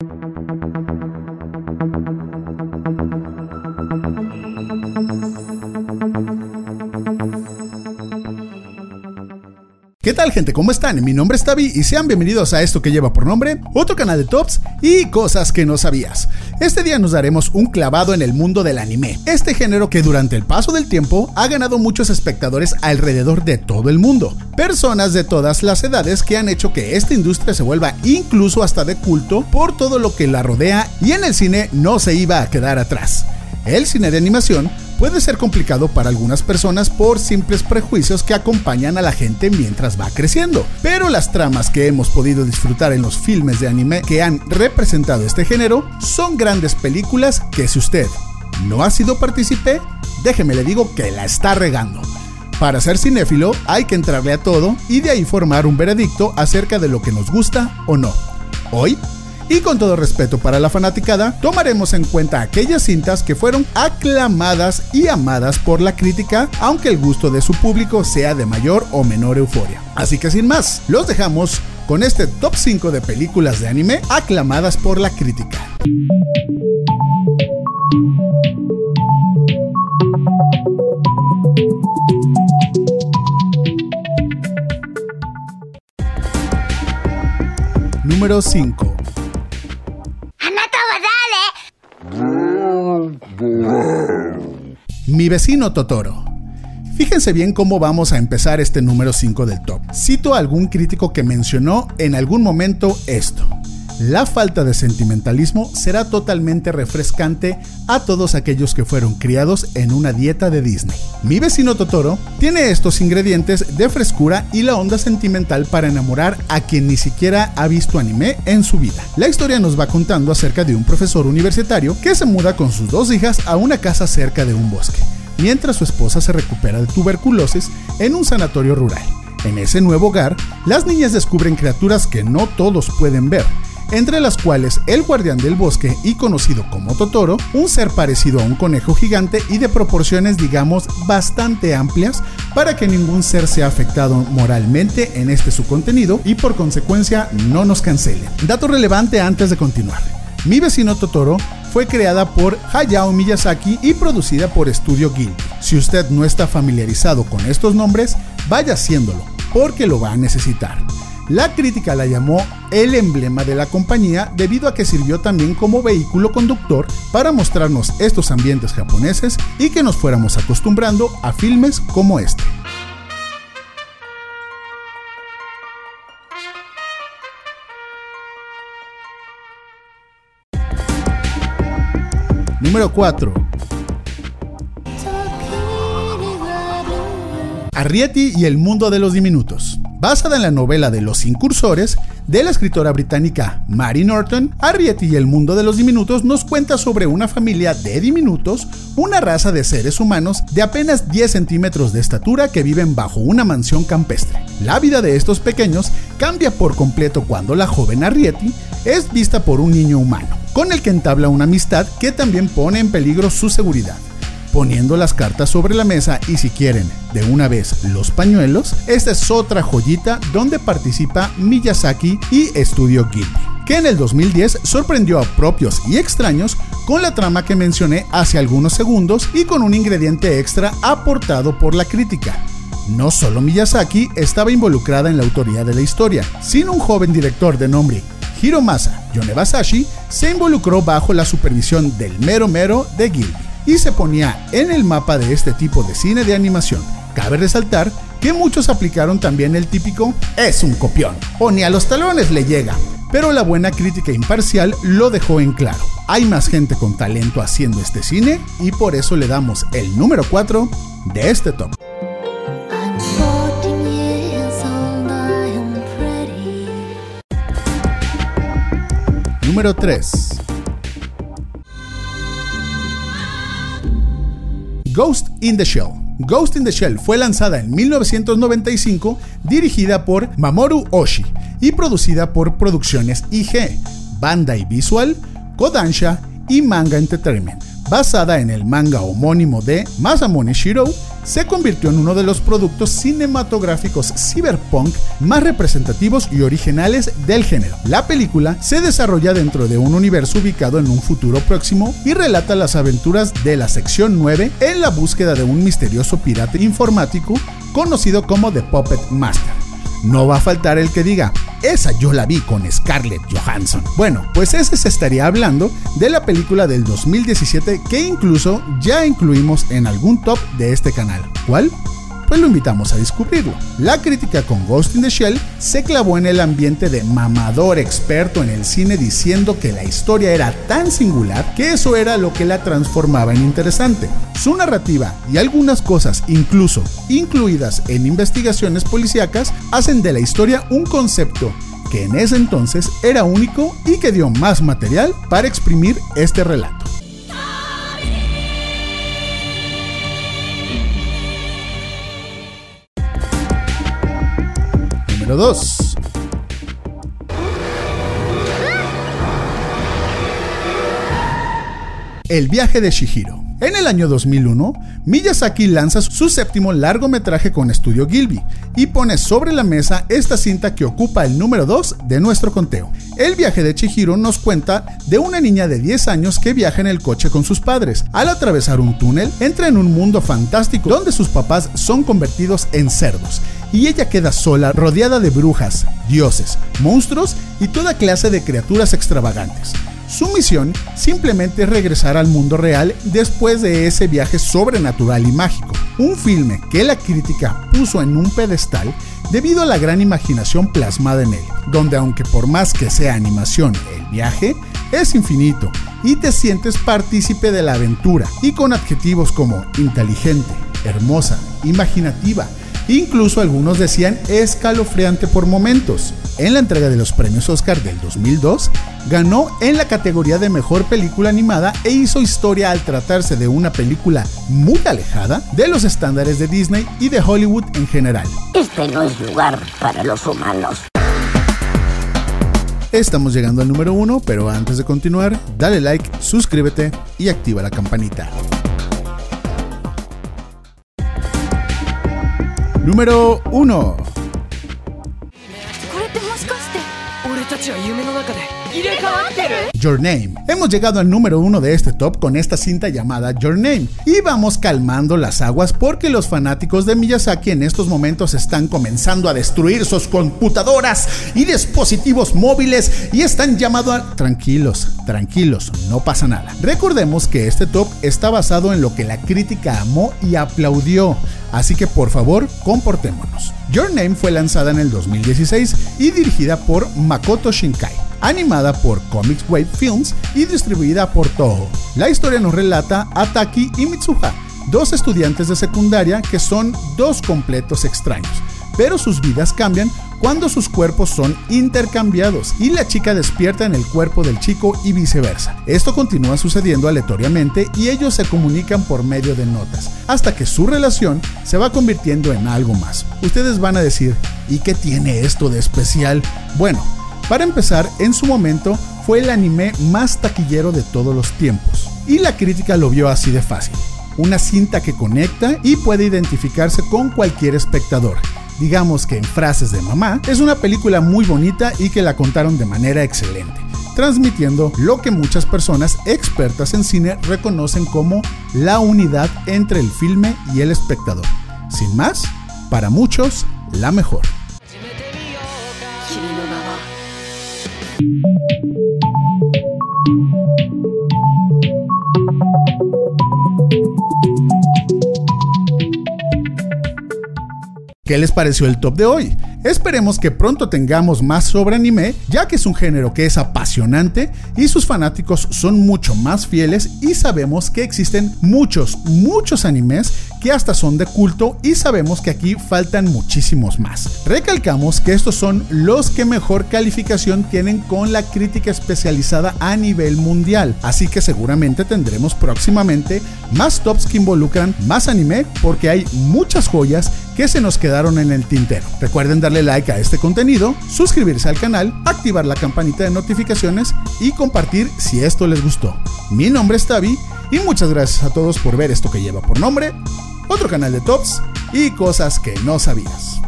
¿Qué tal gente? ¿Cómo están? Mi nombre es Tavi y sean bienvenidos a esto que lleva por nombre otro canal de tops y cosas que no sabías. Este día nos daremos un clavado en el mundo del anime, este género que durante el paso del tiempo ha ganado muchos espectadores alrededor de todo el mundo. Personas de todas las edades que han hecho que esta industria se vuelva incluso hasta de culto por todo lo que la rodea y en el cine no se iba a quedar atrás. El cine de animación puede ser complicado para algunas personas por simples prejuicios que acompañan a la gente mientras va creciendo. Pero las tramas que hemos podido disfrutar en los filmes de anime que han representado este género son grandes películas que si usted no ha sido partícipe, déjeme le digo que la está regando. Para ser cinéfilo hay que entrarle a todo y de ahí formar un veredicto acerca de lo que nos gusta o no. Hoy y con todo respeto para la fanaticada, tomaremos en cuenta aquellas cintas que fueron aclamadas y amadas por la crítica, aunque el gusto de su público sea de mayor o menor euforia. Así que sin más, los dejamos con este top 5 de películas de anime aclamadas por la crítica. Número 5 Mi vecino Totoro. Fíjense bien cómo vamos a empezar este número 5 del top. Cito a algún crítico que mencionó en algún momento esto. La falta de sentimentalismo será totalmente refrescante a todos aquellos que fueron criados en una dieta de Disney. Mi vecino Totoro tiene estos ingredientes de frescura y la onda sentimental para enamorar a quien ni siquiera ha visto anime en su vida. La historia nos va contando acerca de un profesor universitario que se muda con sus dos hijas a una casa cerca de un bosque, mientras su esposa se recupera de tuberculosis en un sanatorio rural. En ese nuevo hogar, las niñas descubren criaturas que no todos pueden ver, entre las cuales el guardián del bosque y conocido como Totoro, un ser parecido a un conejo gigante y de proporciones digamos bastante amplias para que ningún ser sea afectado moralmente en este su contenido y por consecuencia no nos cancele. Dato relevante antes de continuar. Mi vecino Totoro fue creada por Hayao Miyazaki y producida por Studio Ghibli. Si usted no está familiarizado con estos nombres, vaya haciéndolo, porque lo va a necesitar. La crítica la llamó el emblema de la compañía debido a que sirvió también como vehículo conductor para mostrarnos estos ambientes japoneses y que nos fuéramos acostumbrando a filmes como este. Número 4. Arrietty y el mundo de los diminutos. Basada en la novela de Los Incursores de la escritora británica Mary Norton, Arrietty y el mundo de los diminutos nos cuenta sobre una familia de diminutos, una raza de seres humanos de apenas 10 centímetros de estatura que viven bajo una mansión campestre. La vida de estos pequeños cambia por completo cuando la joven Arrietty es vista por un niño humano, con el que entabla una amistad que también pone en peligro su seguridad poniendo las cartas sobre la mesa y si quieren de una vez los pañuelos, esta es otra joyita donde participa Miyazaki y Estudio Ghibli, que en el 2010 sorprendió a propios y extraños con la trama que mencioné hace algunos segundos y con un ingrediente extra aportado por la crítica. No solo Miyazaki estaba involucrada en la autoría de la historia, sino un joven director de nombre Hiromasa Yonebasashi se involucró bajo la supervisión del mero mero de Ghibli y se ponía en el mapa de este tipo de cine de animación. Cabe resaltar que muchos aplicaron también el típico es un copión o ni a los talones le llega, pero la buena crítica imparcial lo dejó en claro. Hay más gente con talento haciendo este cine y por eso le damos el número 4 de este top. Número 3 Ghost in the Shell. Ghost in the Shell fue lanzada en 1995, dirigida por Mamoru Oshii y producida por Producciones IG, Bandai Visual, Kodansha y Manga Entertainment, basada en el manga homónimo de Masamune Shiro, se convirtió en uno de los productos cinematográficos cyberpunk más representativos y originales del género. La película se desarrolla dentro de un universo ubicado en un futuro próximo y relata las aventuras de la sección 9 en la búsqueda de un misterioso pirata informático conocido como The Puppet Master. No va a faltar el que diga, esa yo la vi con Scarlett Johansson. Bueno, pues ese se estaría hablando de la película del 2017 que incluso ya incluimos en algún top de este canal. ¿Cuál? Pues lo invitamos a descubrirlo. La crítica con Ghost in the Shell se clavó en el ambiente de mamador experto en el cine diciendo que la historia era tan singular que eso era lo que la transformaba en interesante. Su narrativa y algunas cosas, incluso incluidas en investigaciones policíacas, hacen de la historia un concepto que en ese entonces era único y que dio más material para exprimir este relato. Número 2. El viaje de Shihiro. En el año 2001, Miyazaki lanza su séptimo largometraje con Estudio Gilby y pone sobre la mesa esta cinta que ocupa el número 2 de nuestro conteo. El viaje de Chihiro nos cuenta de una niña de 10 años que viaja en el coche con sus padres. Al atravesar un túnel, entra en un mundo fantástico donde sus papás son convertidos en cerdos y ella queda sola rodeada de brujas, dioses, monstruos y toda clase de criaturas extravagantes. Su misión simplemente es regresar al mundo real después de ese viaje sobrenatural y mágico. Un filme que la crítica puso en un pedestal debido a la gran imaginación plasmada en él, donde aunque por más que sea animación, el viaje es infinito y te sientes partícipe de la aventura y con adjetivos como inteligente, hermosa, imaginativa, Incluso algunos decían escalofriante por momentos. En la entrega de los premios Oscar del 2002, ganó en la categoría de mejor película animada e hizo historia al tratarse de una película muy alejada de los estándares de Disney y de Hollywood en general. Este no es lugar para los humanos. Estamos llegando al número uno, pero antes de continuar, dale like, suscríbete y activa la campanita. número 1これってもしかして俺たちは夢の中で Your Name. Hemos llegado al número uno de este top con esta cinta llamada Your Name. Y vamos calmando las aguas porque los fanáticos de Miyazaki en estos momentos están comenzando a destruir sus computadoras y dispositivos móviles y están llamados a... Tranquilos, tranquilos, no pasa nada. Recordemos que este top está basado en lo que la crítica amó y aplaudió. Así que por favor, comportémonos. Your Name fue lanzada en el 2016 y dirigida por Makoto Shinkai animada por Comics Wave Films y distribuida por Toho. La historia nos relata a Taki y Mitsuha, dos estudiantes de secundaria que son dos completos extraños, pero sus vidas cambian cuando sus cuerpos son intercambiados y la chica despierta en el cuerpo del chico y viceversa. Esto continúa sucediendo aleatoriamente y ellos se comunican por medio de notas, hasta que su relación se va convirtiendo en algo más. Ustedes van a decir, ¿y qué tiene esto de especial? Bueno, para empezar, en su momento fue el anime más taquillero de todos los tiempos, y la crítica lo vio así de fácil. Una cinta que conecta y puede identificarse con cualquier espectador. Digamos que en frases de mamá, es una película muy bonita y que la contaron de manera excelente, transmitiendo lo que muchas personas expertas en cine reconocen como la unidad entre el filme y el espectador. Sin más, para muchos, la mejor. ¿Qué les pareció el top de hoy? Esperemos que pronto tengamos más sobre anime, ya que es un género que es apasionante y sus fanáticos son mucho más fieles y sabemos que existen muchos, muchos animes que hasta son de culto y sabemos que aquí faltan muchísimos más. Recalcamos que estos son los que mejor calificación tienen con la crítica especializada a nivel mundial, así que seguramente tendremos próximamente más tops que involucran más anime porque hay muchas joyas que se nos quedaron en el tintero. Recuerden darle like a este contenido, suscribirse al canal, activar la campanita de notificaciones y compartir si esto les gustó. Mi nombre es Tavi y muchas gracias a todos por ver esto que lleva por nombre otro canal de tops y cosas que no sabías.